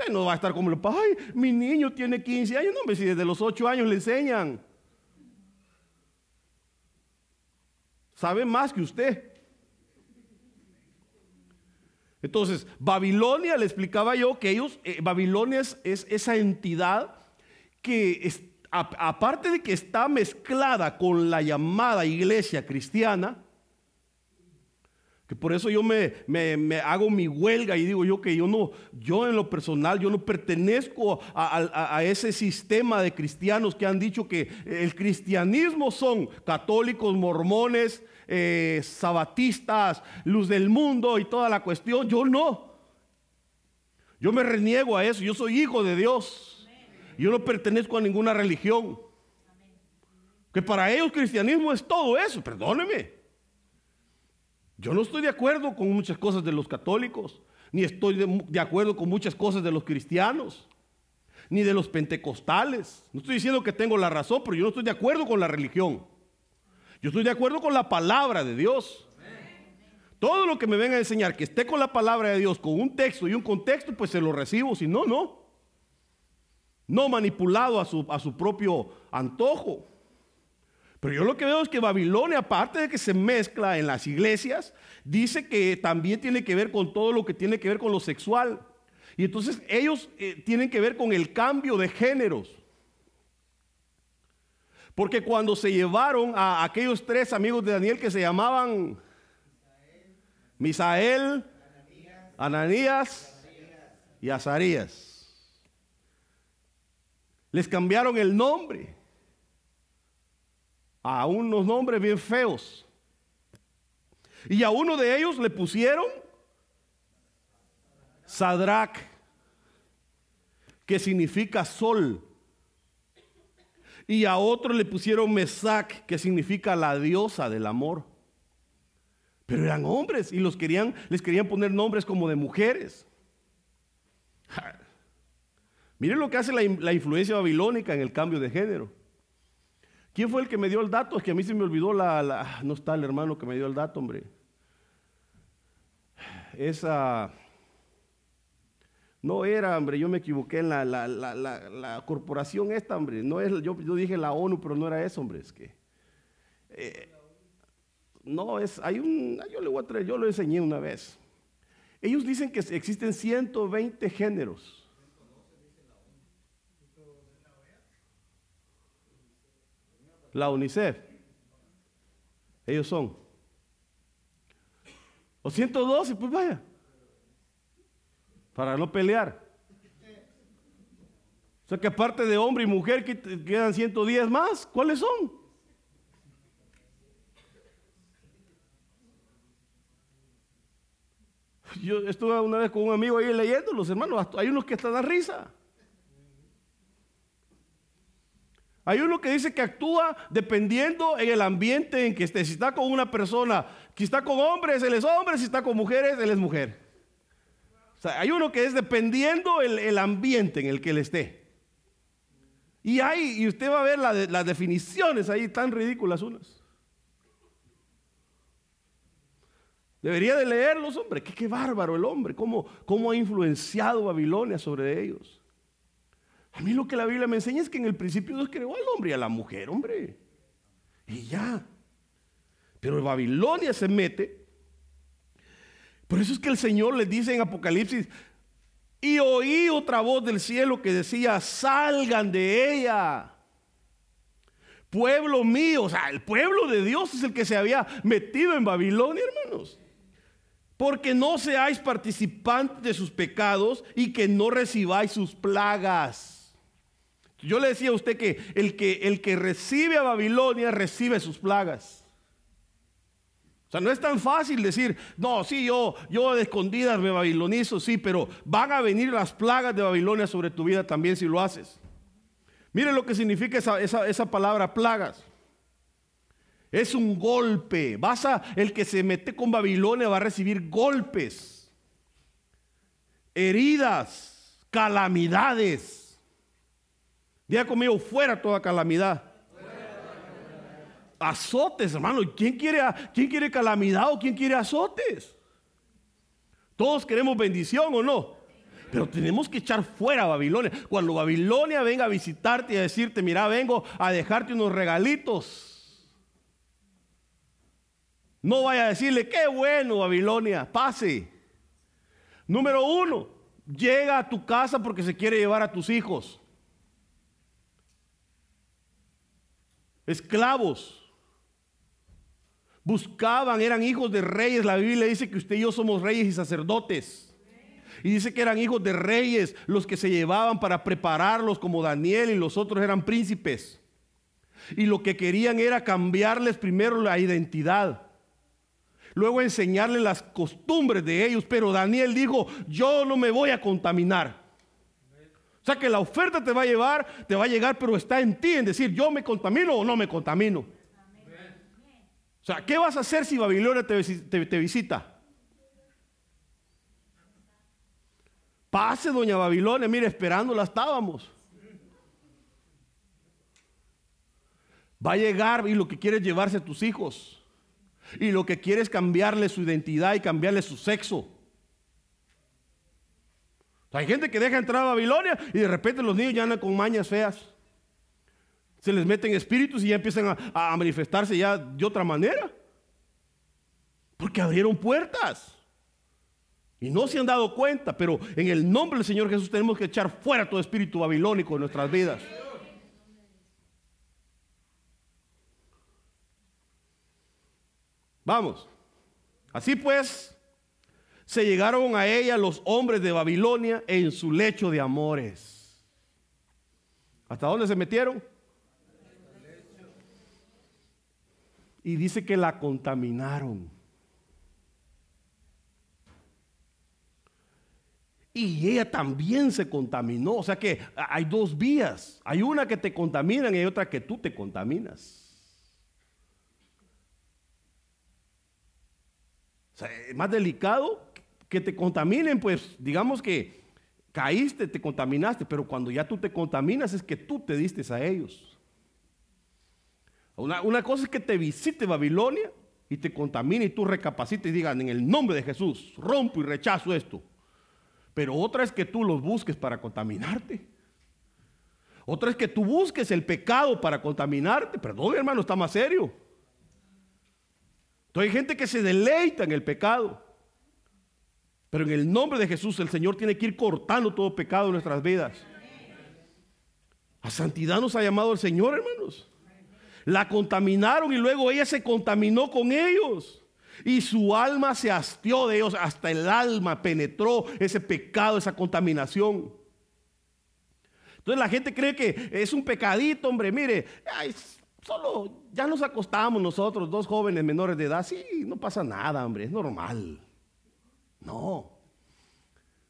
Usted no va a estar como ay, mi niño tiene 15 años. No, hombre, si desde los 8 años le enseñan. Sabe más que usted. Entonces, Babilonia, le explicaba yo que ellos, eh, Babilonia es, esa entidad que, aparte de que está mezclada con la llamada iglesia cristiana, que por eso yo me, hago mi huelga y digo yo que yo no, yo en lo personal, yo no pertenezco a, ese sistema de cristianos que han dicho que el cristianismo son católicos, mormones, eh, sabatistas, luz del mundo y toda la cuestión. Yo no. Yo me reniego a eso. Yo soy hijo de Dios. Yo no pertenezco a ninguna religión. Que para ellos cristianismo es todo eso. Perdóneme. Yo no estoy de acuerdo con muchas cosas de los católicos, ni estoy de, acuerdo con muchas cosas de los cristianos, ni de los pentecostales. No estoy diciendo que tengo la razón, pero yo no estoy de acuerdo con la religión. Yo estoy de acuerdo con la palabra de Dios. Todo lo que me venga a enseñar que esté con la palabra de Dios, con un texto y un contexto, pues se lo recibo. Si no, no. No manipulado a su, a su propio antojo. Pero yo lo que veo es que Babilonia, aparte de que se mezcla en las iglesias, dice que también tiene que ver con todo lo que tiene que ver con lo sexual. Y entonces ellos eh, tienen que ver con el cambio de géneros. Porque cuando se llevaron a aquellos tres amigos de Daniel que se llamaban Misael, Ananías y Azarías, les cambiaron el nombre a unos nombres bien feos. Y a uno de ellos le pusieron Sadrach, que significa sol. Y a otro le pusieron Mesac, que significa la diosa del amor. Pero eran hombres y los querían, les querían poner nombres como de mujeres. Miren lo que hace la, la influencia babilónica en el cambio de género. ¿Quién fue el que me dio el dato? Es que a mí se me olvidó la, No está el hermano que me dio el dato, hombre. Esa... No era, hombre, yo me equivoqué en la, la, corporación esta, hombre. No es, yo, dije la ONU, pero no era eso, hombre. Es que... Eh, no, es, hay un... Yo le voy a traer, yo lo enseñé una vez. Ellos dicen que existen 120 géneros. La UNICEF. Ellos son. O 112, pues vaya. Para no pelear. O sea que aparte de hombre y mujer quedan 110 más. ¿Cuáles son? Yo estuve una vez con un amigo ahí leyendo, los hermanos, hay unos que están a risa. Hay uno que dice que actúa dependiendo en el ambiente en que esté. Si está con una persona, si está con hombres, él es hombre, si está con mujeres, él es mujer. O sea, hay uno que es dependiendo el, el ambiente en el que él esté. Y hay, y usted va a ver las definiciones ahí tan ridículas unas. Debería de leerlos, hombre. Qué, qué bárbaro el hombre. Cómo, cómo ha influenciado Babilonia sobre ellos. A mí lo que la Biblia me enseña es que en el principio Dios creó al hombre y a la mujer, hombre. Y ya. Pero Babilonia se mete. Por eso es que el Señor le dice en Apocalipsis, y oí otra voz del cielo que decía, salgan de ella. Pueblo mío, o sea, el pueblo de Dios es el que se había metido en Babilonia, hermanos. Porque no seáis participantes de sus pecados y que no recibáis sus plagas. Yo le decía a usted que el que, el que recibe a Babilonia recibe sus plagas. O sea, no es tan fácil decir, no, sí, yo, yo de escondidas me babilonizo, sí, pero van a venir las plagas de Babilonia sobre tu vida también si lo haces. Mire lo que significa esa, esa palabra plagas. Es un golpe. Vas a, el que se mete con Babilonia va a recibir golpes, heridas, calamidades. Diga conmigo, fuera toda calamidad. Azotes, hermano. ¿Quién quiere, ¿Quién quiere calamidad o quién quiere azotes? Todos queremos bendición o no. Pero tenemos que echar fuera a Babilonia. Cuando Babilonia venga a visitarte y a decirte, mira, vengo a dejarte unos regalitos. No vaya a decirle, qué bueno Babilonia, pase. Número uno, llega a tu casa porque se quiere llevar a tus hijos. Esclavos. Buscaban, eran hijos de reyes. La Biblia dice que usted y yo somos reyes y sacerdotes. Y dice que eran hijos de reyes los que se llevaban para prepararlos como Daniel y los otros eran príncipes. Y lo que querían era cambiarles primero la identidad. Luego enseñarles las costumbres de ellos. Pero Daniel dijo, yo no me voy a contaminar. O sea que la oferta te va a llevar, te va a llegar, pero está en ti en decir, yo me contamino o no me contamino. O sea, ¿qué vas a hacer si Babilonia te, visita? Pase, doña Babilonia, mire, esperándola estábamos. Va a llegar y lo que quiere es llevarse a tus hijos. Y lo que quiere es cambiarle su identidad y cambiarle su sexo. Hay gente que deja entrar a Babilonia y de repente los niños ya andan con mañas feas. Se les meten espíritus y ya empiezan a, a manifestarse ya de otra manera. Porque abrieron puertas. Y no se han dado cuenta, pero en el nombre del Señor Jesús tenemos que echar fuera todo espíritu babilónico de nuestras vidas. Vamos. Así pues, se llegaron a ella los hombres de Babilonia en su lecho de amores. ¿Hasta dónde se metieron? Y dice que la contaminaron. Y ella también se contaminó. O sea que hay dos vías. Hay una que te contaminan y hay otra que tú te contaminas. O sea, es más delicado que te contaminen, pues digamos que caíste, te contaminaste, pero cuando ya tú te contaminas es que tú te diste a ellos. Una, una cosa es que te visite Babilonia y te contamine y tú recapacites y digan en el nombre de Jesús, rompo y rechazo esto. Pero otra es que tú los busques para contaminarte. Otra es que tú busques el pecado para contaminarte. Perdón, hermano, está más serio. Entonces hay gente que se deleita en el pecado. Pero en el nombre de Jesús el Señor tiene que ir cortando todo pecado en nuestras vidas. A santidad nos ha llamado el Señor, hermanos. La contaminaron y luego ella se contaminó con ellos. Y su alma se hastió de ellos, hasta el alma penetró ese pecado, esa contaminación. Entonces la gente cree que es un pecadito, hombre, mire, solo ya nos acostamos nosotros, dos jóvenes menores de edad, sí, no pasa nada, hombre, es normal. No.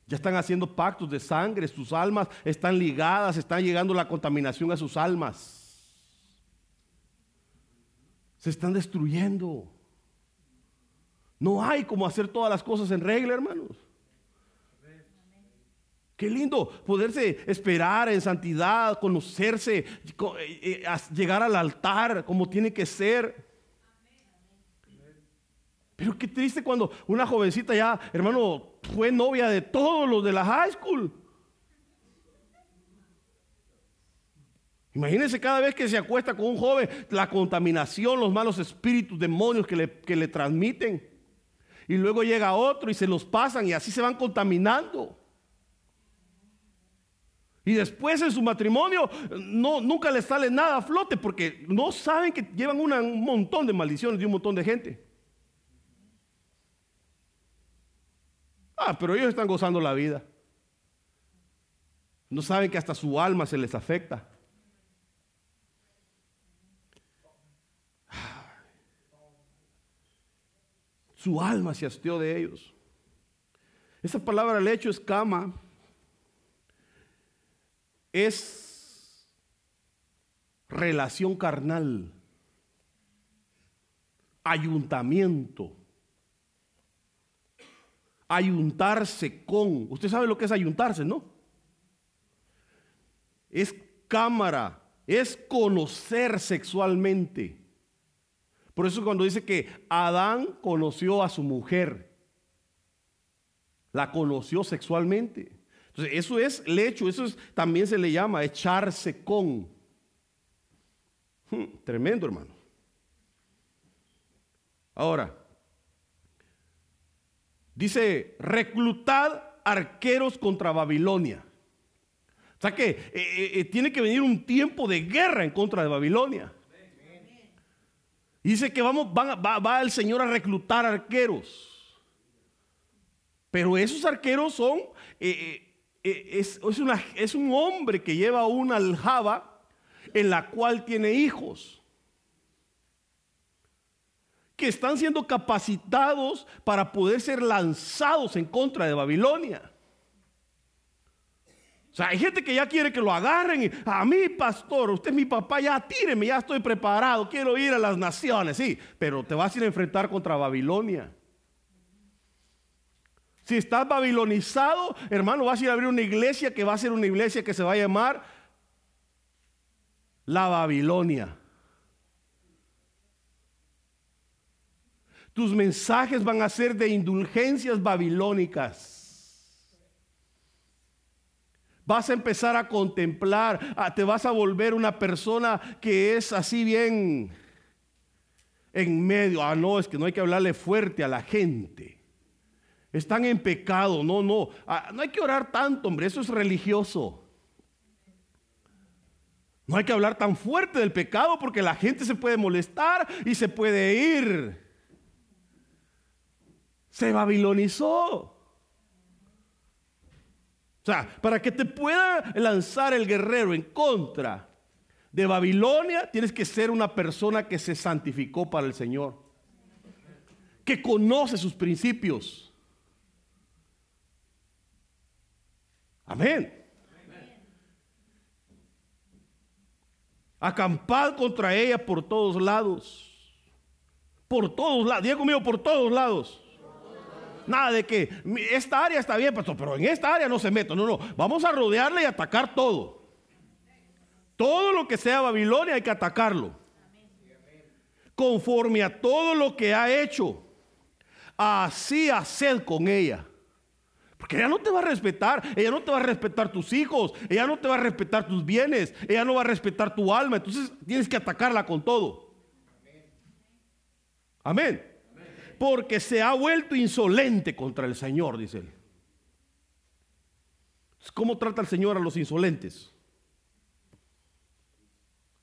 Ya están haciendo pactos de sangre, sus almas están ligadas, están llegando la contaminación a sus almas. Se están destruyendo. No hay como hacer todas las cosas en regla, hermanos. Qué lindo poderse esperar en santidad, conocerse, eh, eh, llegar al altar como tiene que ser. Pero qué triste cuando una jovencita ya, hermano, fue novia de todos los de la high school. Imagínense cada vez que se acuesta con un joven, la contaminación, los malos espíritus, demonios que le, que le transmiten y luego llega otro y se los pasan y así se van contaminando. Y después en su matrimonio no, nunca les sale nada a flote porque no saben que llevan un montón de maldiciones de un montón de gente. Ah, pero ellos están gozando la vida. No saben que hasta su alma se les afecta. Su alma se hastió de ellos. Esa palabra lecho es cama. Es relación carnal. Ayuntamiento. Ayuntarse con. Usted sabe lo que es ayuntarse, ¿no? Es cámara. Es conocer sexualmente. Por eso cuando dice que Adán conoció a su mujer, la conoció sexualmente. Entonces, eso es lecho, eso es, también se le llama echarse con. Hmm, tremendo, hermano. Ahora, dice, reclutad arqueros contra Babilonia. O sea que eh, eh, eh, tiene que venir un tiempo de guerra en contra de Babilonia. Dice que vamos, va, el Señor a reclutar arqueros. Pero esos arqueros son, es, es un hombre que lleva una aljaba en la cual tiene hijos que están siendo capacitados para poder ser lanzados en contra de Babilonia. O sea, hay gente que ya quiere que lo agarren. a mí, pastor, usted es mi papá, ya tíreme, ya estoy preparado, quiero ir a las naciones, sí, pero te vas a ir a enfrentar contra Babilonia. Si estás babilonizado, hermano, vas a ir a abrir una iglesia que va a ser una iglesia que se va a llamar la Babilonia. Tus mensajes van a ser de indulgencias babilónicas. Vas a empezar a contemplar, te vas a volver una persona que es así bien en medio. Ah, no, es que no hay que hablarle fuerte a la gente. Están en pecado, no, no. Ah, no hay que orar tanto, hombre, eso es religioso. No hay que hablar tan fuerte del pecado porque la gente se puede molestar y se puede ir. Se babilonizó. O sea, para que te pueda lanzar el guerrero en contra de Babilonia, tienes que ser una persona que se santificó para el Señor, que conoce sus principios. Amén. Acampad contra ella por todos lados. Por todos lados. Diga conmigo, por todos lados. Nada de que esta área está bien, pastor, pero en esta área no se mete. No, no, vamos a rodearle y atacar todo. Todo lo que sea Babilonia hay que atacarlo. Conforme a todo lo que ha hecho, así haced con ella. Porque ella no te va a respetar, ella no te va a respetar tus hijos, ella no te va a respetar tus bienes, ella no va a respetar tu alma. Entonces tienes que atacarla con todo. Amén porque se ha vuelto insolente contra el Señor, dice él. ¿Cómo trata el Señor a los insolentes?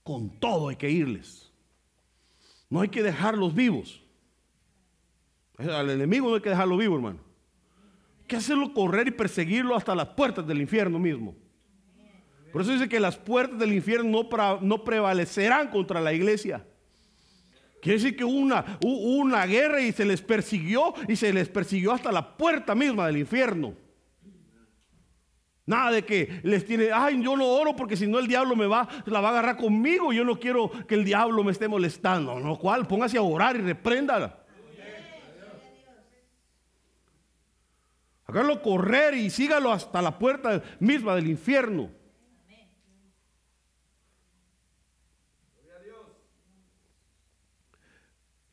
Con todo hay que irles. No hay que dejarlos vivos. Al enemigo no hay que dejarlo vivo, hermano. Hay que hacerlo correr y perseguirlo hasta las puertas del infierno mismo. Por eso dice que las puertas del infierno no, no prevalecerán contra la iglesia. Quiere decir que hubo una, una guerra y se les persiguió y se les persiguió hasta la puerta misma del infierno. Nada de que les tiene, ay, yo no oro porque si no el diablo me va, la va a agarrar conmigo. Yo no quiero que el diablo me esté molestando. No, cual, póngase a orar y repréndala. Hágalo correr y sígalo hasta la puerta misma del infierno.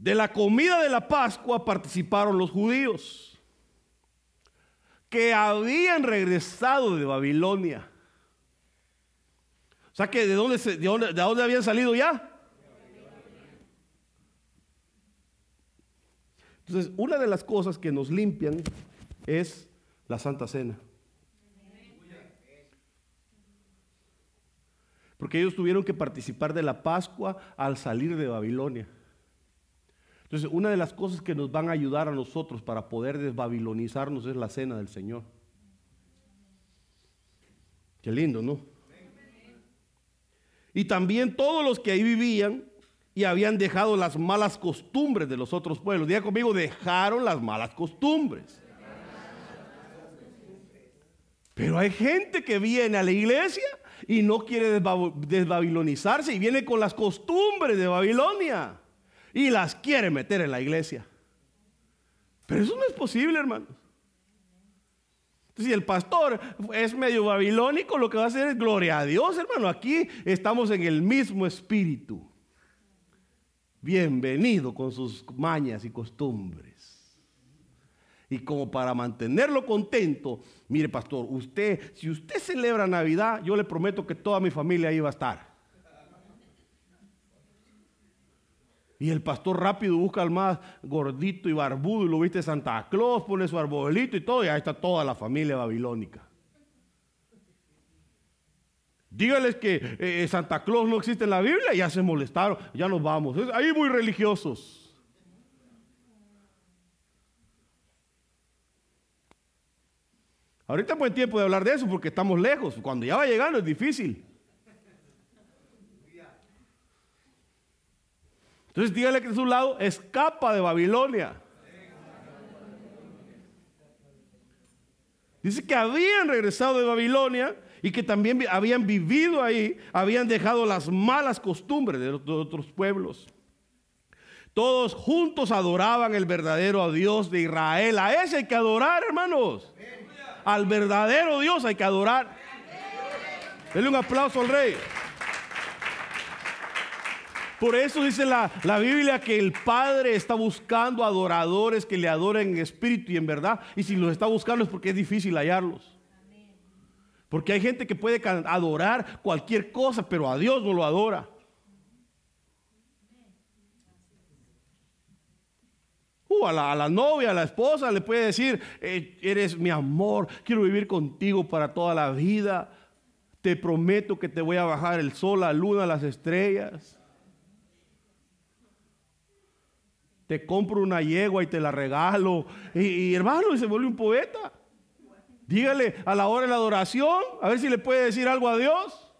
De la comida de la Pascua participaron los judíos que habían regresado de Babilonia. O sea que de dónde, de dónde, de dónde habían salido ya. Entonces, una de las cosas que nos limpian es la Santa Cena. Porque ellos tuvieron que participar de la Pascua al salir de Babilonia. Entonces, una de las cosas que nos van a ayudar a nosotros para poder desbabilonizarnos es la cena del Señor. Qué lindo, ¿no? Y también todos los que ahí vivían y habían dejado las malas costumbres de los otros pueblos. Diga conmigo, dejaron las malas costumbres. Pero hay gente que viene a la iglesia y no quiere desbabilonizarse y viene con las costumbres de Babilonia y las quiere meter en la iglesia. Pero eso no es posible, hermanos. si el pastor es medio babilónico, lo que va a hacer es gloria a Dios, hermano. Aquí estamos en el mismo espíritu. Bienvenido con sus mañas y costumbres. Y como para mantenerlo contento, mire pastor, usted, si usted celebra Navidad, yo le prometo que toda mi familia ahí va a estar. Y el pastor rápido busca al más gordito y barbudo y lo viste Santa Claus, pone su arbolito y todo, y ahí está toda la familia babilónica. Dígales que eh, Santa Claus no existe en la Biblia, ya se molestaron, ya nos vamos. ahí muy religiosos. Ahorita es buen tiempo de hablar de eso porque estamos lejos. Cuando ya va llegando es difícil. Entonces dígale que de su lado escapa de Babilonia. Dice que habían regresado de Babilonia y que también habían vivido ahí, habían dejado las malas costumbres de, otros pueblos. Todos juntos adoraban el verdadero Dios de Israel. A ese hay que adorar, hermanos. Al verdadero Dios hay que adorar. Denle un aplauso al rey. Por eso dice la, la, Biblia que el Padre está buscando adoradores que le adoren en espíritu y en verdad. Y si los está buscando es porque es difícil hallarlos. Porque hay gente que puede adorar cualquier cosa, pero a Dios no lo adora. Uh, a, la, novia, a la esposa le puede decir, eh, eres mi amor, quiero vivir contigo para toda la vida. Te prometo que te voy a bajar el sol, la luna, las estrellas. Te compro una yegua y te la regalo. Y, hermano, se vuelve un poeta. Dígale a la hora de la adoración, a ver si le puede decir algo a Dios.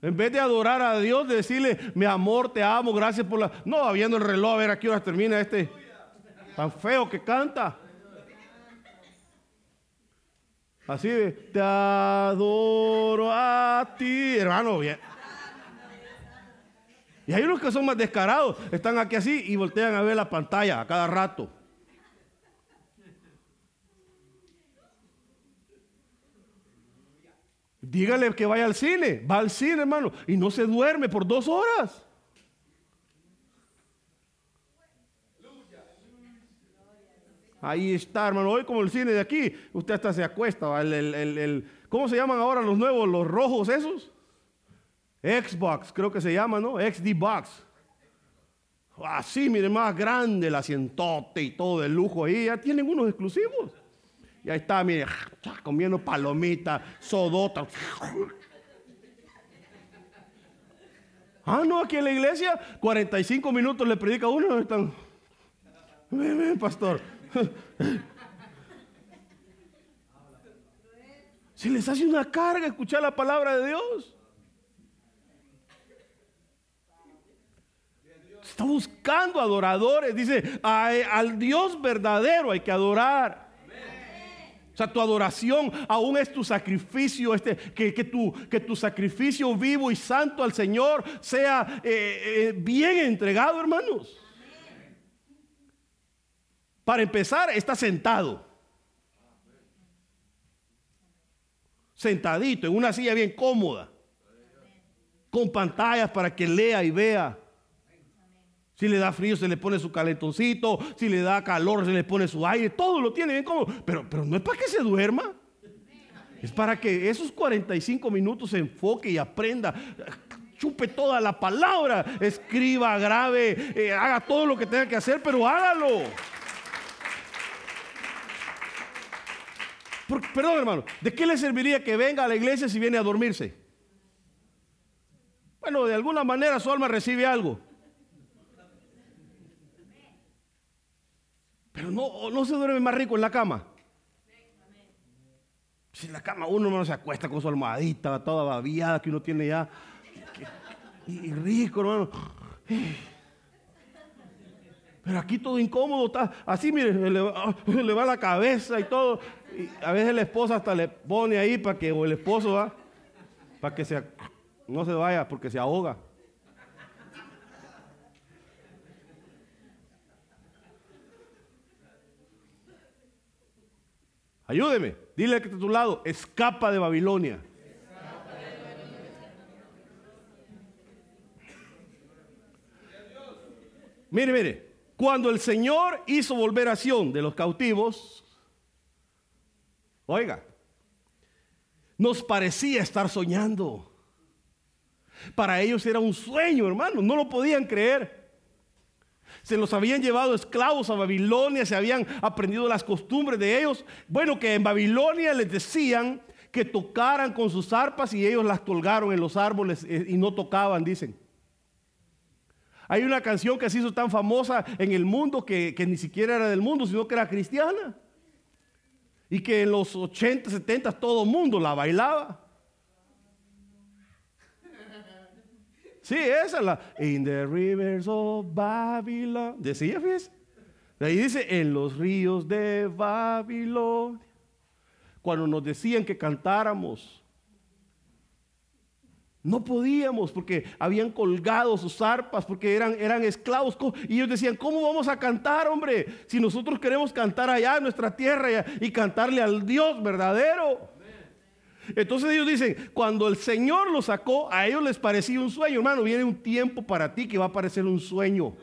En vez de adorar a Dios, de decirle, mi amor, te amo, gracias por la... No, viendo el reloj, a ver a qué hora termina este tan feo que canta. Así de, te adoro a ti, hermano. Bien. Y hay unos que son más descarados, están aquí así y voltean a ver la pantalla a cada rato. Dígale que vaya al cine. Va al cine, hermano. Y no se duerme por dos horas. Ahí está, hermano. Hoy como el cine de aquí, usted hasta se acuesta. El, ¿Cómo se llaman ahora los nuevos, los rojos esos? Xbox, creo que se llama, ¿no? XD Box. Así, mire, más grande el asientote y todo de lujo ahí. Ya tienen unos exclusivos. Y ahí está, mire, comiendo palomitas, sodota. Ah, no, aquí en la iglesia, 45 minutos le predica uno. Están, ven, ven, pastor. Se les hace una carga escuchar la palabra de Dios. Está buscando adoradores. Dice, al Dios verdadero hay que adorar. O sea, tu adoración aún es tu sacrificio, este, que, que, tu, que tu sacrificio vivo y santo al Señor sea eh, eh, bien entregado, hermanos. Para empezar, está sentado. Sentadito, en una silla bien cómoda. Con pantallas para que lea y vea. Si le da frío, se le pone su calentoncito. Si le da calor, se le pone su aire. Todo lo tiene bien como. Pero, pero no es para que se duerma. Es para que esos 45 minutos se enfoque y aprenda. Chupe toda la palabra. Escriba, grave, eh, haga todo lo que tenga que hacer, pero hágalo. perdón, hermano. ¿De qué le serviría que venga a la iglesia si viene a dormirse? Bueno, de alguna manera su alma recibe algo. Pero no, no se duerme más rico en la cama. Si en la cama uno no se acuesta con su almohadita, toda babiada que uno tiene ya. Y, rico, hermano. Pero aquí todo incómodo está. Así, mire, le va, la cabeza y todo. Y a veces la esposa hasta le pone ahí para que, o el esposo va, para que no se vaya porque se ahoga. Ayúdeme. Dile que está a tu lado. Escapa de Babilonia. Mire, mire. Cuando el Señor hizo volver a Sión de los cautivos, oiga, nos parecía estar soñando. Para ellos era un sueño, hermano, no lo podían creer. Se los habían llevado esclavos a Babilonia, se habían aprendido las costumbres de ellos. Bueno, que en Babilonia les decían que tocaran con sus arpas y ellos las colgaron en los árboles eh, y no tocaban, dicen. Hay una canción que se hizo tan famosa en el mundo que, que ni siquiera era del mundo, sino que era cristiana. Y que en los 80, 70 todo el mundo la bailaba. Sí, esa es la. In the rivers of Babylon. Decía, fíjese. Ahí dice, en los ríos de Babilonia. Cuando nos decían que cantáramos, no podíamos porque habían colgado sus arpas, porque eran, eran esclavos. Y ellos decían, ¿cómo vamos a cantar, hombre? Si nosotros queremos cantar allá en nuestra tierra y cantarle al Dios verdadero. Entonces ellos dicen, cuando el Señor los sacó, a ellos les parecía un sueño. Hermano, viene un tiempo para ti que va a parecer un sueño.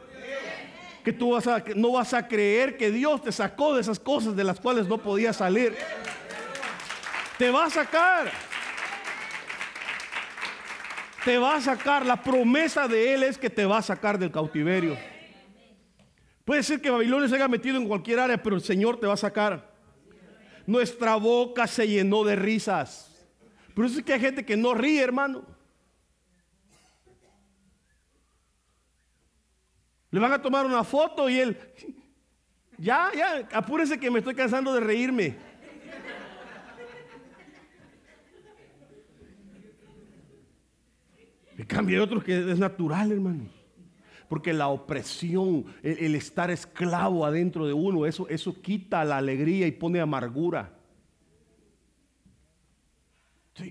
Que tú vas a, no vas a creer que Dios te sacó de esas cosas de las cuales no podías salir. Te va a sacar. Te va a sacar. La promesa de Él es que te va a sacar del cautiverio. Puede ser que Babilonia se haya metido en cualquier área, pero el Señor te va a sacar. Nuestra boca se llenó de risas. Por eso es que hay gente que no ríe, hermano. Le van a tomar una foto y él, ya, ya, apúrese que me estoy cansando de reírme. En cambio hay otros que es natural, hermano. Porque la opresión, el, el, estar esclavo adentro de uno, eso, eso quita la alegría y pone amargura.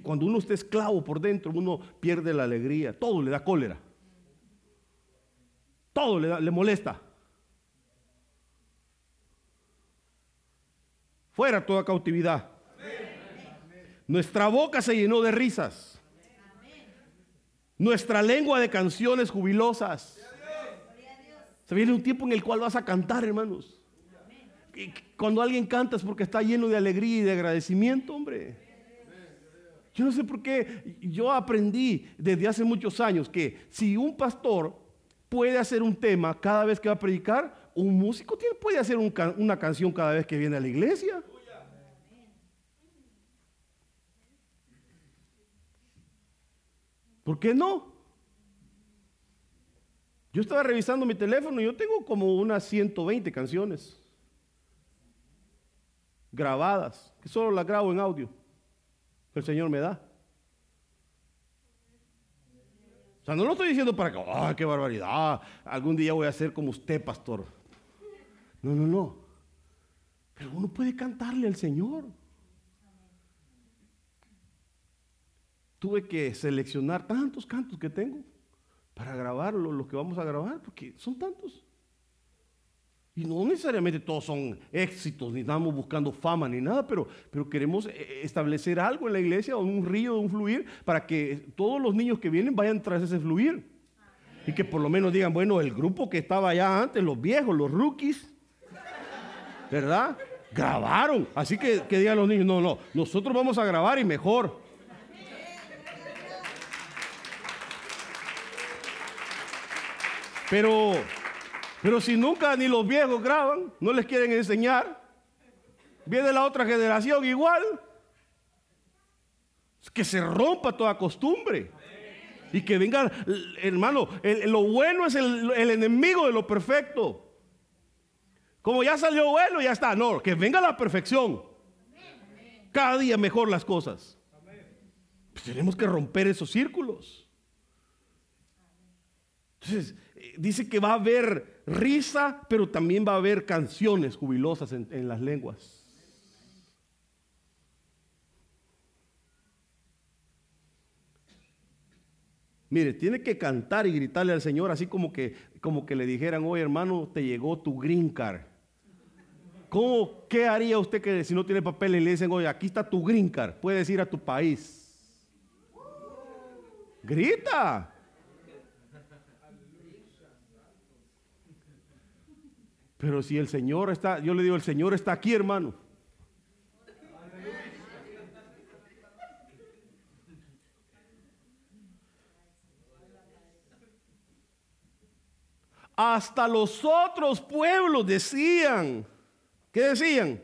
Cuando uno está esclavo por dentro, uno pierde la alegría. Todo le da cólera. Todo le, le molesta. Fuera toda cautividad. Nuestra boca se llenó de risas. Nuestra lengua de canciones jubilosas. Se viene un tiempo en el cual vas a cantar, hermanos. cuando alguien canta es porque está lleno de alegría y de agradecimiento, hombre. Yo no sé por qué yo aprendí desde hace muchos años que si un pastor puede hacer un tema cada vez que va a predicar, un músico puede hacer una canción cada vez que viene a la iglesia. ¿Por qué no? Yo estaba revisando mi teléfono y yo tengo como unas 120 canciones grabadas, que solo las grabo en audio el Señor me da. O sea, no lo estoy diciendo para que, ¡ay, qué barbaridad! Algún día voy a ser como usted, pastor. No, no, no. Pero uno puede cantarle al Señor. Tuve que seleccionar tantos cantos que tengo para grabarlo, lo que vamos a grabar, porque son tantos. Y no necesariamente todos son éxitos, ni estamos buscando fama ni nada, pero, pero queremos eh, establecer algo en la iglesia, un río, un fluir, para que todos los niños que vienen vayan tras ese fluir. Y que por lo menos digan, bueno, el grupo que estaba allá antes, los viejos, los rookies, ¿verdad? Grabaron. Así que, que digan los niños, no, no, nosotros vamos a grabar y mejor. Pero pero si nunca ni los viejos graban, no les quieren enseñar, viene la otra generación igual. Que se rompa toda costumbre. Y que venga, hermano, lo bueno es el, enemigo de lo perfecto. Como ya salió bueno, ya está. No, que venga la perfección. Cada día mejor las cosas. Pues tenemos que romper esos círculos. Entonces, eh, dice que va a haber risa, pero también va a haber canciones jubilosas en, las lenguas. Mire, tiene que cantar y gritarle al Señor así como que, como que le dijeran, oye hermano, te llegó tu green card. ¿Cómo, ¿Qué haría usted que si no tiene papel y le dicen, oye, aquí está tu green card, puedes ir a tu país? Grita. Pero si el Señor está, yo le digo, el Señor está aquí, hermano. Hasta los otros pueblos decían, ¿qué decían?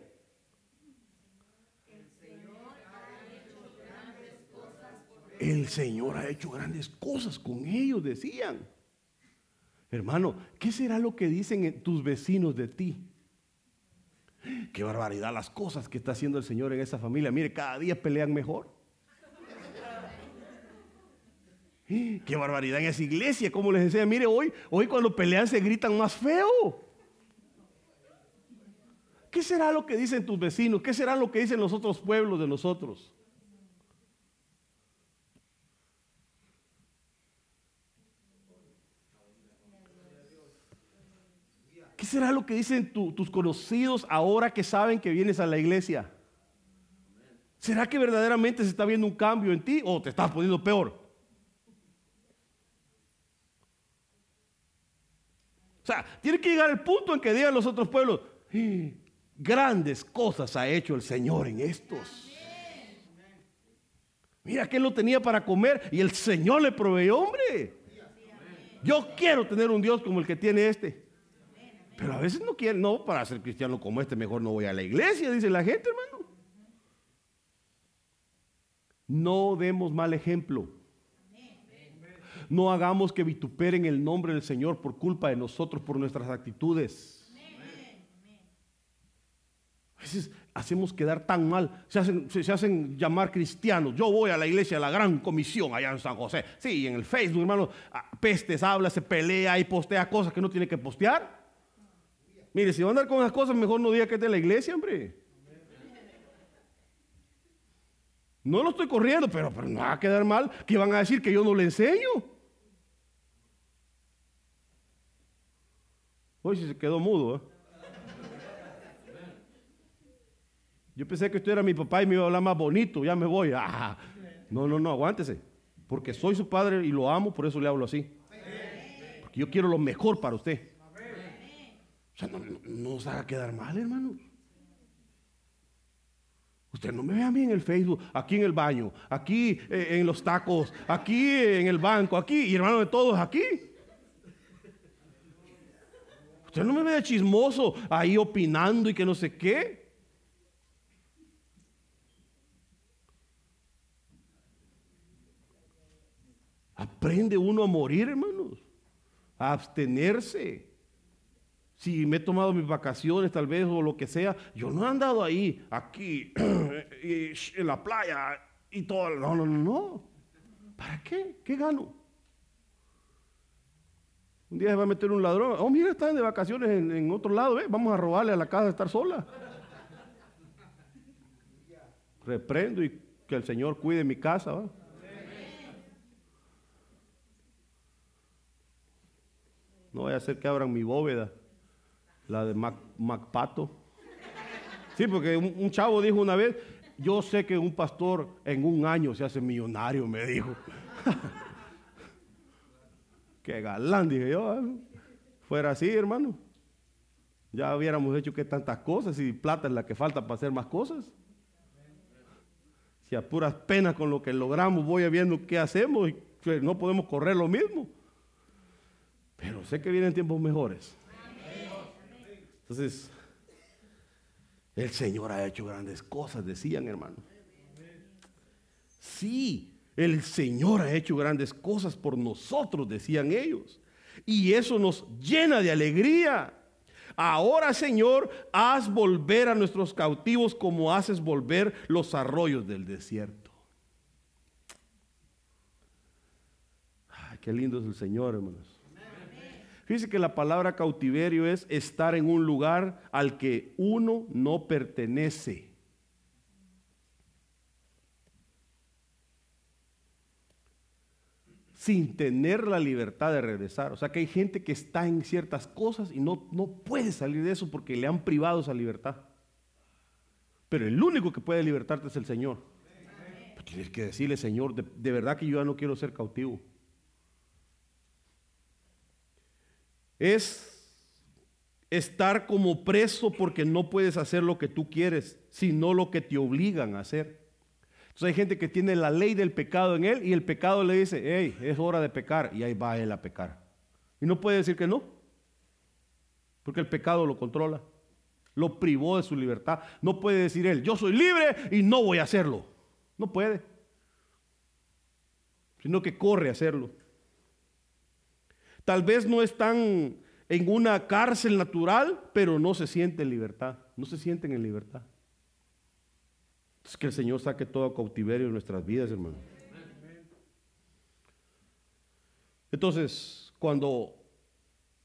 El Señor ha hecho grandes cosas con ellos, decían. Hermano, ¿qué será lo que dicen tus vecinos de ti? Qué barbaridad las cosas que está haciendo el Señor en esa familia. Mire, cada día pelean mejor. Qué barbaridad en esa iglesia, como les decía, mire, hoy, hoy cuando pelean se gritan más feo. ¿Qué será lo que dicen tus vecinos? ¿Qué será lo que dicen los otros pueblos de nosotros? Será lo que dicen tus conocidos ahora que saben que vienes a la iglesia? ¿Será que verdaderamente se está viendo un cambio en ti o te estás poniendo peor? O sea, tiene que llegar el punto en que digan los otros pueblos, eh, grandes cosas ha hecho el Señor en estos. Mira que él lo tenía para comer y el Señor le proveyó, hombre. Yo quiero tener un Dios como el que tiene este. Pero a veces no quieren, no, para ser cristiano como este, mejor no voy a la iglesia, dice la gente, hermano. No demos mal ejemplo. No hagamos que vituperen el nombre del Señor por culpa de nosotros, por nuestras actitudes. A veces hacemos quedar tan mal, se hacen, se, hacen llamar cristianos. Yo voy a la iglesia, a la gran comisión allá en San José. Sí, en el Facebook, hermano, pestes, habla, se pelea y postea cosas que no tiene que postear. Mire, si va a andar con esas cosas, mejor no diga que es de la iglesia, hombre. No lo estoy corriendo, pero, pero no va a quedar mal que van a decir que yo no le enseño. Hoy se quedó mudo. ¿eh? Yo pensé que usted era mi papá y me iba a hablar más bonito, ya me voy. Ah, no, no, no, aguántese. Porque soy su padre y lo amo, por eso le hablo así. Porque yo quiero lo mejor para usted. O sea, no, nos haga quedar mal, hermano. Usted no me ve a mí en el Facebook, aquí en el baño, aquí eh, en los tacos, aquí en el banco, aquí, y hermano de todos aquí. Usted no me ve de chismoso ahí opinando y que no sé qué. Aprende uno a morir, hermanos, a abstenerse. Si me he tomado mis vacaciones tal vez o lo que sea, yo no he andado ahí, aquí, en la playa y todo. No, no, no, no. ¿Para qué? ¿Qué gano? Un día se va a meter un ladrón. Oh, mira, están de vacaciones en, otro lado. ¿eh? Vamos a robarle a la casa de estar sola. Reprendo y que el Señor cuide mi casa. No voy a hacer que abran mi bóveda, la de Mac, Macpato. Sí, porque un, chavo dijo una vez, yo sé que un pastor en un año se hace millonario, me dijo. Qué galán, dije yo. Ah, fuera así, hermano. Ya hubiéramos hecho que tantas cosas y plata es la que falta para hacer más cosas. Si a puras penas con lo que logramos voy viendo qué hacemos y pues, no podemos correr lo mismo. Pero sé que vienen tiempos mejores. Entonces, el Señor ha hecho grandes cosas, decían hermano. Sí, el Señor ha hecho grandes cosas por nosotros, decían ellos. Y eso nos llena de alegría. Ahora, Señor, haz volver a nuestros cautivos como haces volver los arroyos del desierto. Ay, qué lindo es el Señor, hermanos. Fíjense que la palabra cautiverio es estar en un lugar al que uno no pertenece. sin tener la libertad de regresar. O sea que hay gente que está en ciertas cosas y no, no puede salir de eso porque le han privado esa libertad. Pero el único que puede libertarte es el Señor. Pues tienes que decirle, Señor, de, de verdad que yo ya no quiero ser cautivo. Es estar como preso porque no puedes hacer lo que tú quieres, sino lo que te obligan a hacer. Entonces hay gente que tiene la ley del pecado en él y el pecado le dice, hey, es hora de pecar y ahí va él a pecar. Y no puede decir que no, porque el pecado lo controla, lo privó de su libertad. No puede decir él, yo soy libre y no voy a hacerlo. No puede, sino que corre a hacerlo. Tal vez no están en una cárcel natural, pero no se siente en libertad, no se sienten en libertad. Es que el Señor saque todo cautiverio en nuestras vidas, hermano. Entonces, cuando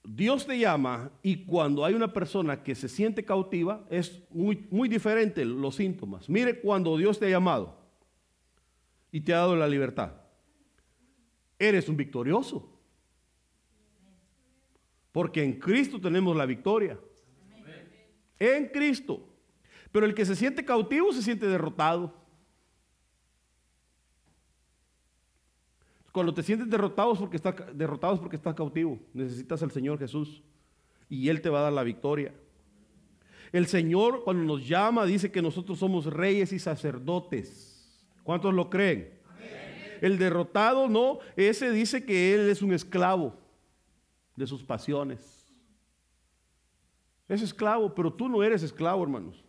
Dios te llama y cuando hay una persona que se siente cautiva, es muy, muy diferente los síntomas. Mire cuando Dios te ha llamado y te ha dado la libertad. Eres un victorioso. Porque en Cristo tenemos la victoria. En Cristo. Pero el que se siente cautivo se siente derrotado. Cuando te sientes derrotado es porque estás, derrotado porque estás cautivo. Necesitas al Señor Jesús. Y Él te va a dar la victoria. El Señor cuando nos llama dice que nosotros somos reyes y sacerdotes. ¿Cuántos lo creen? El derrotado no, ese dice que Él es un esclavo de sus pasiones. Es esclavo, pero tú no eres esclavo, hermanos.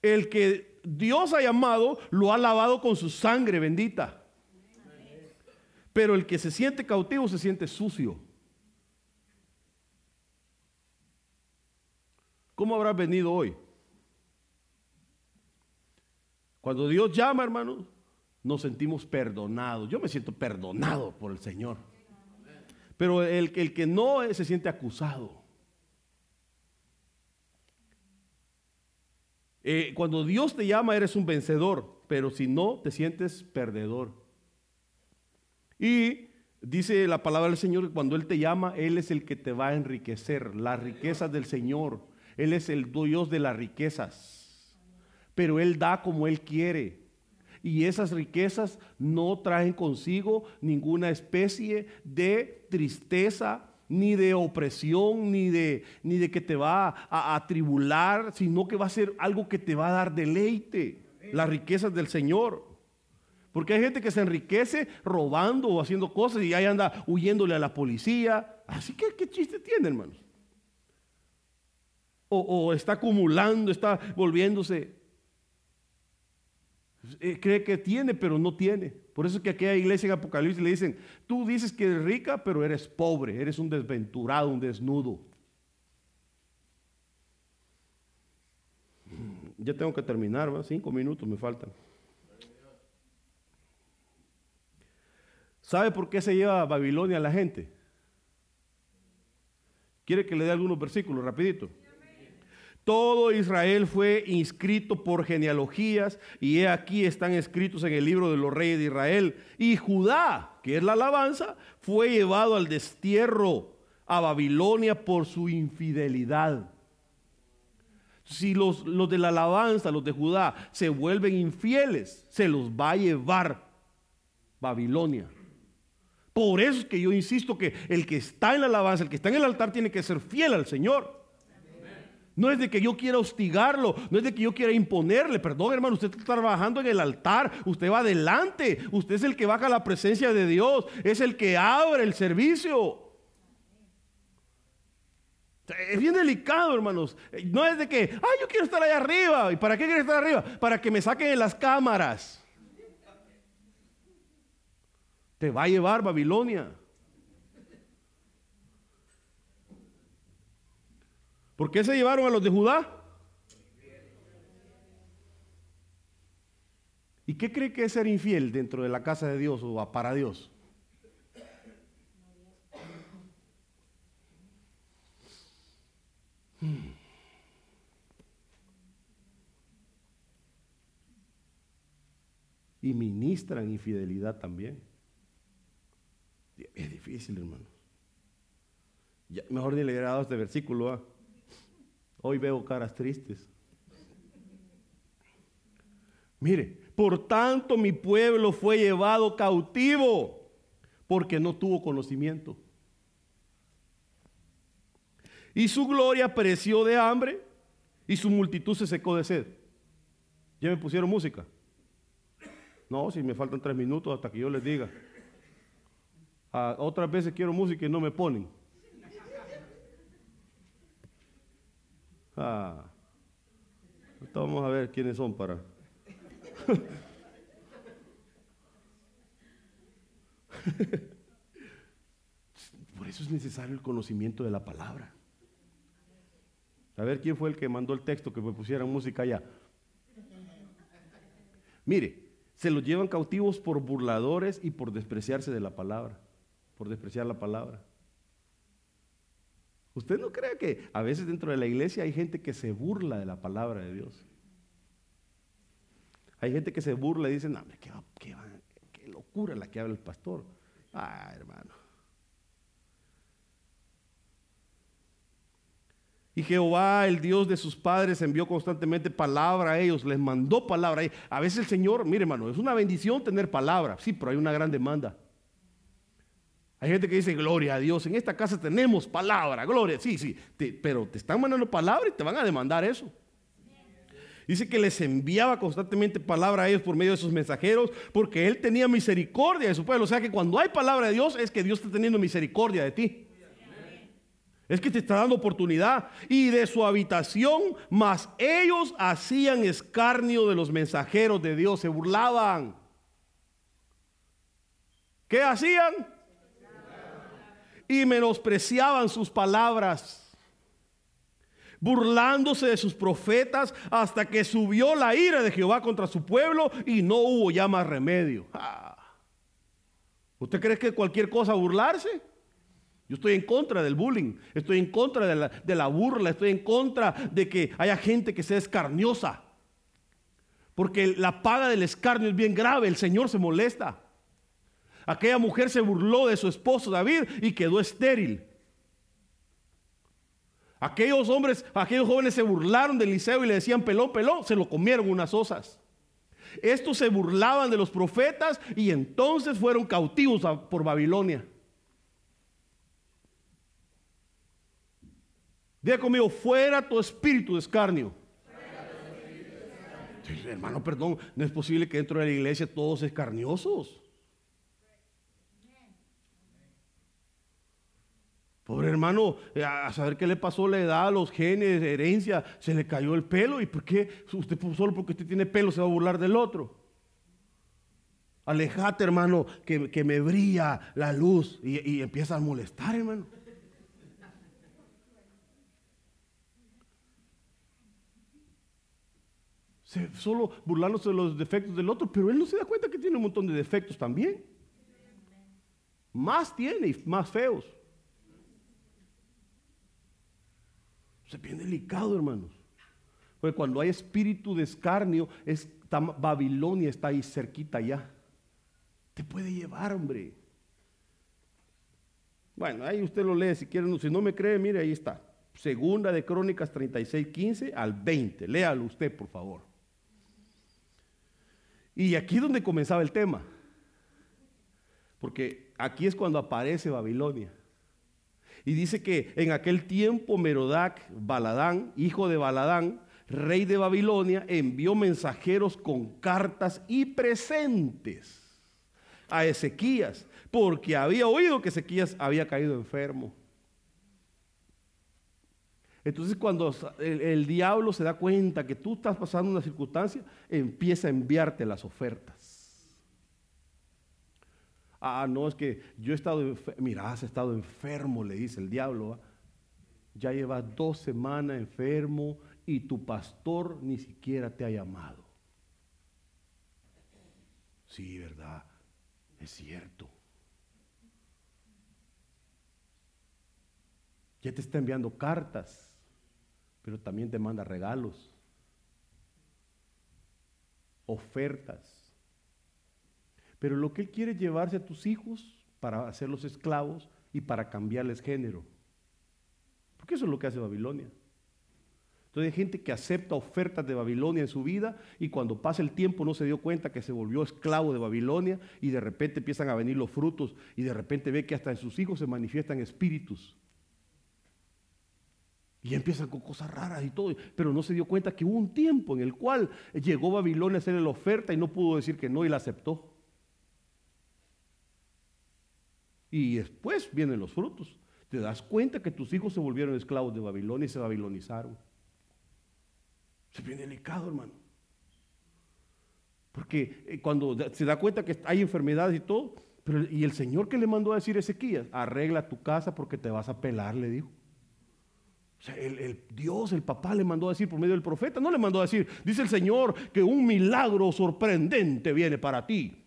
El que Dios ha llamado lo ha lavado con su sangre bendita. Pero el que se siente cautivo se siente sucio. ¿Cómo habrás venido hoy? Cuando Dios llama, hermanos, nos sentimos perdonados. Yo me siento perdonado por el Señor. Pero el, que no se siente acusado. Eh, cuando Dios te llama eres un vencedor, pero si no, te sientes perdedor. Y dice la palabra del Señor que cuando Él te llama, Él es el que te va a enriquecer. Las riquezas del Señor. Él es el Dios de las riquezas. Pero Él da como Él quiere y esas riquezas no traen consigo ninguna especie de tristeza, ni de opresión, ni de, ni de que te va a atribular, sino que va a ser algo que te va a dar deleite, las riquezas del Señor. Porque hay gente que se enriquece robando o haciendo cosas y ahí anda huyéndole a la policía. Así que, ¿qué chiste tiene, hermanos? O, está acumulando, está volviéndose cree que tiene, pero no tiene. Por eso es que aquella iglesia en Apocalipsis le dicen, tú dices que eres rica, pero eres pobre, eres un desventurado, un desnudo. Ya tengo que terminar, cinco minutos me faltan. ¿Sabe por qué se lleva a Babilonia la gente? ¿Quiere que le dé algunos versículos rapidito? Todo Israel fue inscrito por genealogías y he aquí están escritos en el libro de los reyes de Israel. Y Judá, que es la alabanza, fue llevado al destierro a Babilonia por su infidelidad. Si los, los de la alabanza, los de Judá, se vuelven infieles, se los va a llevar Babilonia. Por eso es que yo insisto que el que está en la alabanza, el que está en el altar, tiene que ser fiel al Señor. No es de que yo quiera hostigarlo, no es de que yo quiera imponerle. Perdón, hermano, usted está trabajando en el altar, usted va adelante, usted es el que baja la presencia de Dios, es el que abre el servicio. Es bien delicado, hermanos. No es de que, ay, yo quiero estar allá arriba. ¿Y para qué quiero estar arriba? Para que me saquen en las cámaras. Te va a llevar Babilonia. ¿Por qué se llevaron a los de Judá? ¿Y qué cree que es ser infiel dentro de la casa de Dios o para Dios? Y ministran infidelidad también. Es difícil, hermano. mejor ni le he este versículo. ¿ah? Hoy veo caras tristes. Mire, por tanto mi pueblo fue llevado cautivo porque no tuvo conocimiento. Y su gloria pereció de hambre y su multitud se secó de sed. ¿Ya me pusieron música? No, si me faltan tres minutos hasta que yo les diga. Ah, otras veces quiero música y no me ponen. Ah, vamos a ver quiénes son para. Por eso es necesario el conocimiento de la palabra. A ver quién fue el que mandó el texto que me pusieran música allá. Mire, se los llevan cautivos por burladores y por despreciarse de la palabra, por despreciar la palabra. ¿Usted no cree que a veces dentro de la iglesia hay gente que se burla de la palabra de Dios? Hay gente que se burla y dice, hombre, qué, qué locura la que habla el pastor. Ah, hermano. Y Jehová, el Dios de sus padres, envió constantemente palabra a ellos, les mandó palabra. A veces el Señor, mire hermano, es una bendición tener palabra, sí, pero hay una gran demanda. Hay gente que dice, gloria a Dios, en esta casa tenemos palabra, gloria, sí, sí, pero te están mandando palabra y te van a demandar eso. Dice que les enviaba constantemente palabra a ellos por medio de sus mensajeros, porque Él tenía misericordia de su pueblo. O sea que cuando hay palabra de Dios es que Dios está teniendo misericordia de ti. Es que te está dando oportunidad. Y de su habitación, más ellos hacían escarnio de los mensajeros de Dios, se burlaban. ¿Qué hacían? Y menospreciaban sus palabras burlándose de sus profetas hasta que subió la ira de Jehová contra su pueblo y no hubo ya más remedio. Ah. ¿Usted cree que cualquier cosa burlarse? Yo estoy en contra del bullying, estoy en contra de la, de la, burla, estoy en contra de que haya gente que sea escarniosa. Porque la paga del escarnio es bien grave, el Señor se molesta. Aquella mujer se burló de su esposo David y quedó estéril. Aquellos hombres, aquellos jóvenes se burlaron de Eliseo y le decían pelón, pelón, se lo comieron unas osas. Estos se burlaban de los profetas y entonces fueron cautivos por Babilonia. Diga conmigo, fuera tu espíritu de escarnio. hermano, perdón, no es posible que dentro de la iglesia todos escarniosos. Pobre hermano, eh, a saber qué le pasó la edad, los genes, herencia, se le cayó el pelo. ¿Y por qué? Usted solo porque usted tiene pelo se va a burlar del otro. Alejate, hermano, que, me brilla la luz y, y empieza a molestar, hermano. solo burlándose de los defectos del otro, pero él no se da cuenta que tiene un montón de defectos también. Más tiene y más feos. Es bien delicado, hermanos. Porque cuando hay espíritu de escarnio, es, Babilonia está ahí cerquita ya. Te puede llevar, hombre. Bueno, ahí usted lo lee si quiere. Si no me cree, mire, ahí está. Segunda de Crónicas 36, 15 al 20. Léalo usted, por favor. Y aquí es donde comenzaba el tema. Porque aquí es cuando aparece Babilonia. Y dice que en aquel tiempo Merodac, Baladán, hijo de Baladán, rey de Babilonia, envió mensajeros con cartas y presentes a Ezequías, porque había oído que Ezequías había caído enfermo. Entonces cuando el, el, diablo se da cuenta que tú estás pasando una circunstancia, empieza a enviarte las ofertas. Ah, no, es que yo he estado, mira, has estado enfermo, le dice el diablo. Ya llevas dos semanas enfermo y tu pastor ni siquiera te ha llamado. Sí, verdad, es cierto. Ya te está enviando cartas, pero también te manda regalos, ofertas. Pero lo que Él quiere es llevarse a tus hijos para hacerlos esclavos y para cambiarles género. Porque eso es lo que hace Babilonia. Entonces hay gente que acepta ofertas de Babilonia en su vida y cuando pasa el tiempo no se dio cuenta que se volvió esclavo de Babilonia y de repente empiezan a venir los frutos y de repente ve que hasta en sus hijos se manifiestan espíritus. Y empiezan con cosas raras y todo, pero no se dio cuenta que hubo un tiempo en el cual llegó Babilonia a hacerle la oferta y no pudo decir que no y la aceptó. Y después vienen los frutos. Te das cuenta que tus hijos se volvieron esclavos de Babilonia y se babilonizaron. Es bien delicado, hermano. Porque eh, cuando se da cuenta que hay enfermedades y todo, pero, y el Señor que le mandó a decir Ezequías, arregla tu casa porque te vas a pelar, le dijo. El, Dios, el papá le mandó a decir por medio del profeta, no le mandó a decir, dice el Señor que un milagro sorprendente viene para ti.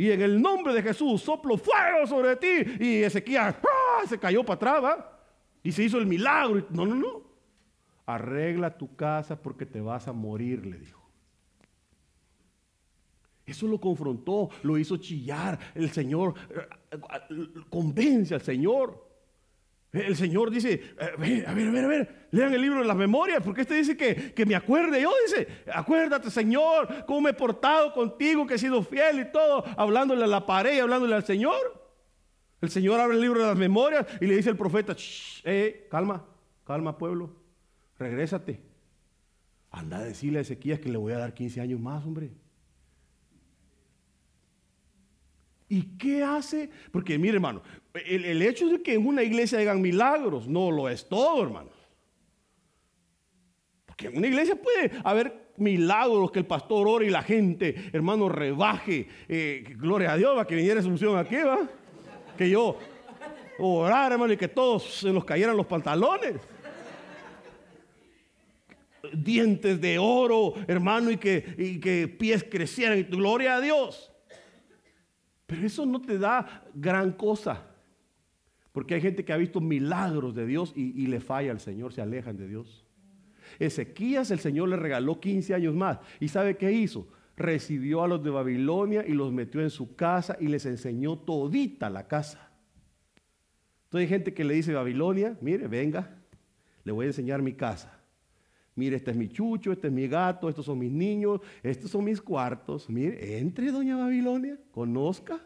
Y en el nombre de Jesús soplo fuego sobre ti. Y Ezequías ¡ah! se cayó para atrás. Y se hizo el milagro. No, no, no. Arregla tu casa porque te vas a morir, le dijo. Eso lo confrontó, lo hizo chillar. El Señor eh, convence al Señor. El Señor dice, eh, a ver, a ver, a ver, lean el libro de las memorias, porque este dice que, que me acuerde. Yo dice, acuérdate Señor, cómo me he portado contigo, que he sido fiel y todo, hablándole a la pared y hablándole al Señor. El Señor abre el libro de las memorias y le dice al profeta, eh, calma, calma pueblo, regrésate. Anda a decirle a Ezequías que le voy a dar 15 años más, hombre. ¿Y qué hace? Porque mire, hermano, el, hecho de que en una iglesia hagan milagros no lo es todo, hermano. Porque en una iglesia puede haber milagros que el pastor ore y la gente, hermano, rebaje. Eh, gloria a Dios, va que viniera solución aquí, va. Que yo orar, hermano, y que todos se nos cayeran los pantalones. Dientes de oro, hermano, y que, y que pies crecieran. Gloria a Dios. Pero eso no te da gran cosa. Porque hay gente que ha visto milagros de Dios y, le falla al Señor, se alejan de Dios. Ezequías el Señor le regaló 15 años más. ¿Y sabe qué hizo? Recibió a los de Babilonia y los metió en su casa y les enseñó todita la casa. Entonces hay gente que le dice Babilonia, mire, venga, le voy a enseñar mi casa. Mire, este es mi chucho, este es mi gato, estos son mis niños, estos son mis cuartos. Mire, entre, doña Babilonia, conozca.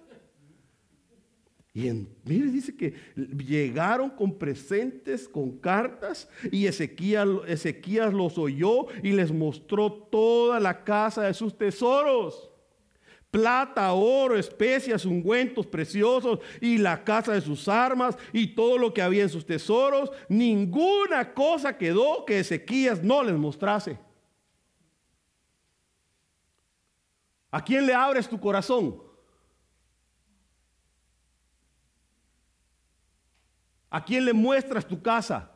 Y mire, dice que llegaron con presentes, con cartas, y Ezequías, Ezequías los oyó y les mostró toda la casa de sus tesoros plata, oro, especias, ungüentos preciosos y la casa de sus armas y todo lo que había en sus tesoros. Ninguna cosa quedó que Ezequías no les mostrase. ¿A quién le abres tu corazón? ¿A quién le muestras tu casa?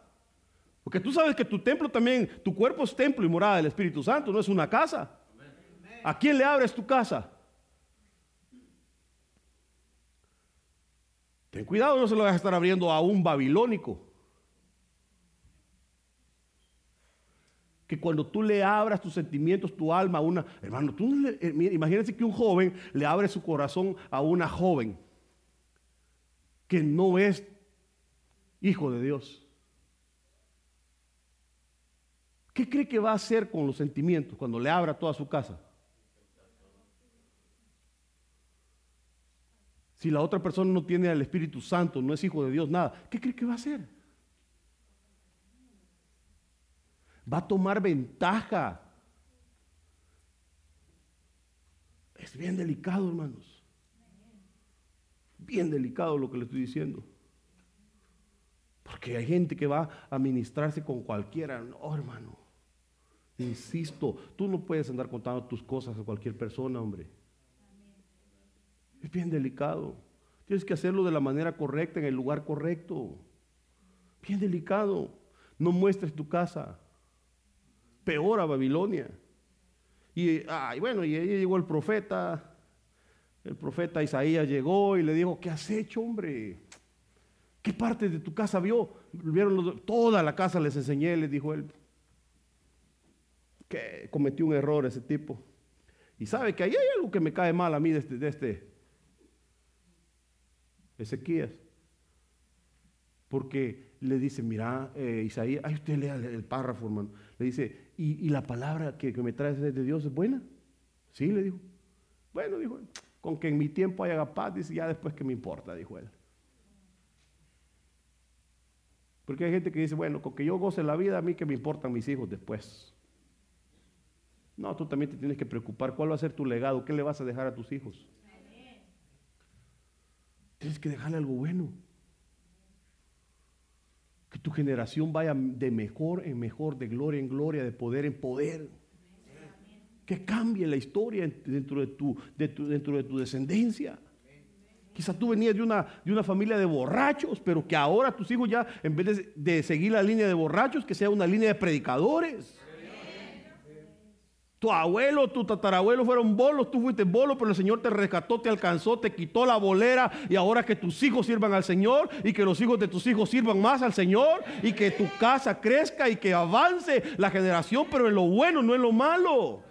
Porque tú sabes que tu templo también, tu cuerpo es templo y morada del Espíritu Santo, no es una casa. ¿A quién le abres tu casa? Ten cuidado, no se lo vas a estar abriendo a un babilónico. Que cuando tú le abras tus sentimientos, tu alma a una... Hermano, tú eh, imagínense que un joven le abre su corazón a una joven que no es hijo de Dios. ¿Qué cree que va a hacer con los sentimientos cuando le abra toda su casa? Si la otra persona no tiene al Espíritu Santo, no es hijo de Dios, nada, ¿qué cree que va a hacer? Va a tomar ventaja. Es bien delicado, hermanos. Bien delicado lo que le estoy diciendo. Porque hay gente que va a ministrarse con cualquiera. No, hermano. Insisto, tú no puedes andar contando tus cosas a cualquier persona, hombre. Es bien delicado. Tienes que hacerlo de la manera correcta, en el lugar correcto. Bien delicado. No muestres tu casa. Peor a Babilonia. Y bueno, y ahí llegó el profeta. El profeta Isaías llegó y le dijo, ¿qué has hecho, hombre? ¿Qué parte de tu casa vio? Vieron toda la casa les enseñé, les dijo él. Que cometió un error ese tipo. Y sabe que ahí hay algo que me cae mal a mí de este, de este, Ezequías. Porque le dice, mira, eh, Isaías, ay, usted lea el, párrafo, hermano. Le dice, ¿y, la palabra que, me traes de Dios es buena? Sí, le dijo. Bueno, dijo, con que en mi tiempo haya paz, dice, ya después que me importa, dijo él. Porque hay gente que dice, bueno, con que yo goce la vida, a mí que me importan mis hijos después. No, tú también te tienes que preocupar cuál va a ser tu legado, qué le vas a dejar a tus hijos. Tienes que dejarle algo bueno. Que tu generación vaya de mejor en mejor, de gloria en gloria, de poder en poder. Que cambie la historia dentro de tu, dentro de tu descendencia. Quizás tú venías de una, de una familia de borrachos, pero que ahora tus hijos ya, en vez de, seguir la línea de borrachos, que sea una línea de predicadores. Tu abuelo, tu tatarabuelo fueron bolos, tú fuiste bolo, pero el Señor te rescató, te alcanzó, te quitó la bolera y ahora que tus hijos sirvan al Señor y que los hijos de tus hijos sirvan más al Señor y que tu casa crezca y que avance la generación, pero en lo bueno, no en lo malo.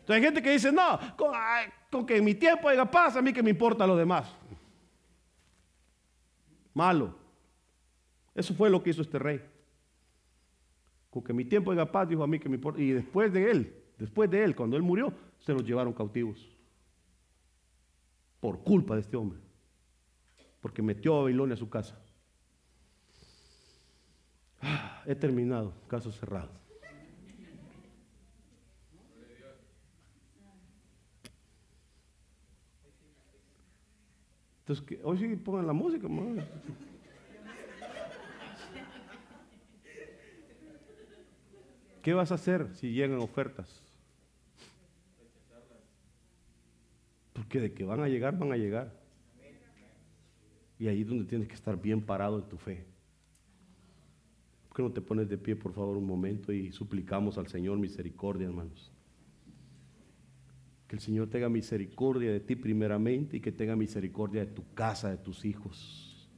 Entonces hay gente que dice, no, con, que en mi tiempo haya paz, a mí que me importa lo demás. Malo. Eso fue lo que hizo este rey. Con que mi tiempo haya paz, dijo a mí que me importa. Y después de él, Después de él, cuando él murió, se los llevaron cautivos. Por culpa de este hombre. Porque metió a Babilonia a su casa. Ah, he terminado, caso cerrado. Entonces, hoy sí pongan la música. ¿Qué vas a hacer si llegan ofertas? Porque de que van a llegar, van a llegar. Y ahí es donde tienes que estar bien parado en tu fe. ¿Por qué no te pones de pie, por favor, un momento y suplicamos al Señor misericordia, hermanos? Que el Señor tenga misericordia de ti primeramente y que tenga misericordia de tu casa, de tus hijos.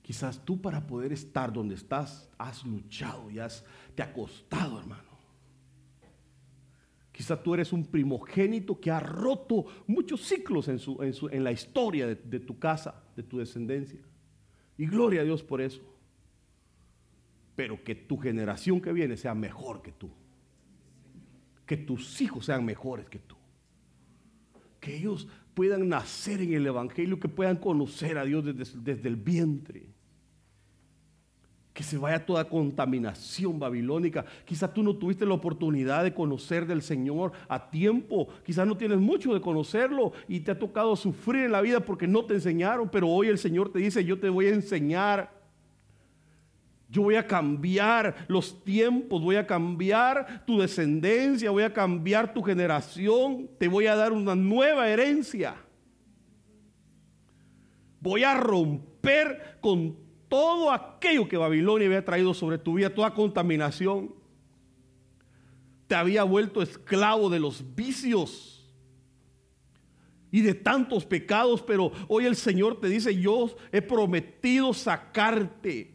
Quizás tú para poder estar donde estás has luchado y has, te ha costado, hermano. Quizá tú eres un primogénito que ha roto muchos ciclos en, su, en, la historia de, de tu casa, de tu descendencia. Y gloria a Dios por eso. Pero que tu generación que viene sea mejor que tú. Que tus hijos sean mejores que tú. Que ellos puedan nacer en el Evangelio, que puedan conocer a Dios desde, desde el vientre que se vaya toda contaminación babilónica. Quizás tú no tuviste la oportunidad de conocer del Señor a tiempo. Quizás no tienes mucho de conocerlo y te ha tocado sufrir en la vida porque no te enseñaron. Pero hoy el Señor te dice, yo te voy a enseñar. Yo voy a cambiar los tiempos, voy a cambiar tu descendencia, voy a cambiar tu generación. Te voy a dar una nueva herencia. Voy a romper con todo aquello que Babilonia había traído sobre tu vida, toda contaminación, te había vuelto esclavo de los vicios y de tantos pecados, pero hoy el Señor te dice, yo he prometido sacarte.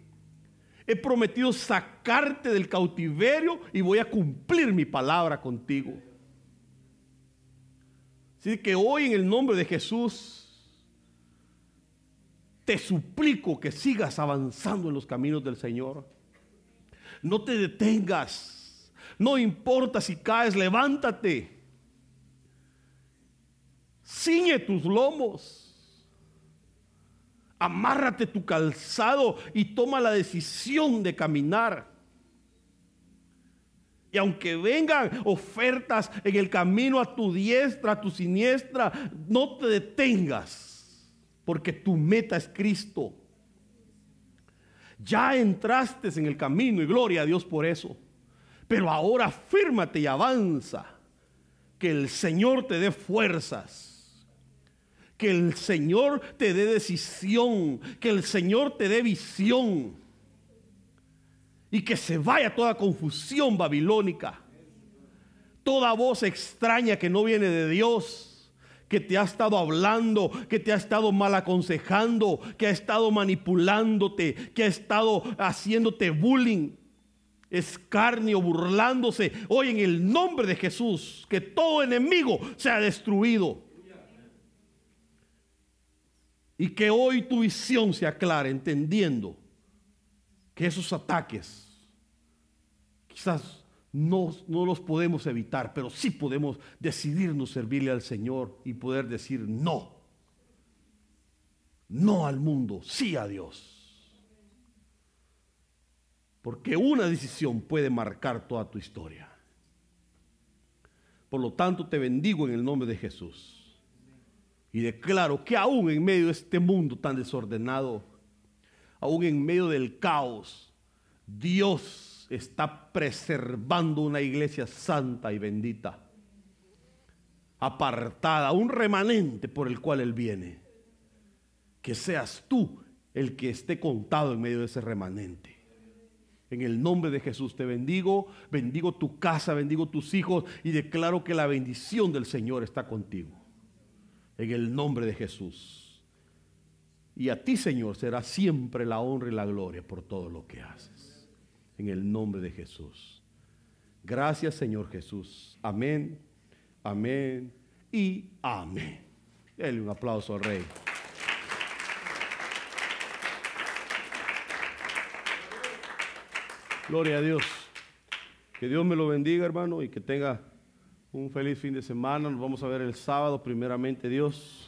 He prometido sacarte del cautiverio y voy a cumplir mi palabra contigo. Así que hoy en el nombre de Jesús te suplico que sigas avanzando en los caminos del Señor. No te detengas. No importa si caes, levántate. Ciñe tus lomos. Amárrate tu calzado y toma la decisión de caminar. Y aunque vengan ofertas en el camino a tu diestra, a tu siniestra, no te detengas porque tu meta es Cristo. Ya entraste en el camino y gloria a Dios por eso. Pero ahora fírmate y avanza. Que el Señor te dé fuerzas. Que el Señor te dé decisión. Que el Señor te dé visión. Y que se vaya toda confusión babilónica. Toda voz extraña que no viene de Dios que te ha estado hablando, que te ha estado mal aconsejando, que ha estado manipulándote, que ha estado haciéndote bullying, escarnio, burlándose. Hoy en el nombre de Jesús, que todo enemigo sea destruido. Y que hoy tu visión se aclare, entendiendo que esos ataques quizás no, no los podemos evitar, pero sí podemos decidirnos servirle al Señor y poder decir no. No al mundo, sí a Dios. Porque una decisión puede marcar toda tu historia. Por lo tanto, te bendigo en el nombre de Jesús. Y declaro que aún en medio de este mundo tan desordenado, aún en medio del caos, Dios está preservando una iglesia santa y bendita, apartada, un remanente por el cual Él viene. Que seas tú el que esté contado en medio de ese remanente. En el nombre de Jesús te bendigo, bendigo tu casa, bendigo tus hijos y declaro que la bendición del Señor está contigo. En el nombre de Jesús. Y a ti, Señor, será siempre la honra y la gloria por todo lo que haces. En el nombre de Jesús. Gracias, Señor Jesús. Amén, amén y amén. Dele un aplauso al Rey. Gloria a Dios. Que Dios me lo bendiga, hermano, y que tenga un feliz fin de semana. Nos vamos a ver el sábado, primeramente Dios.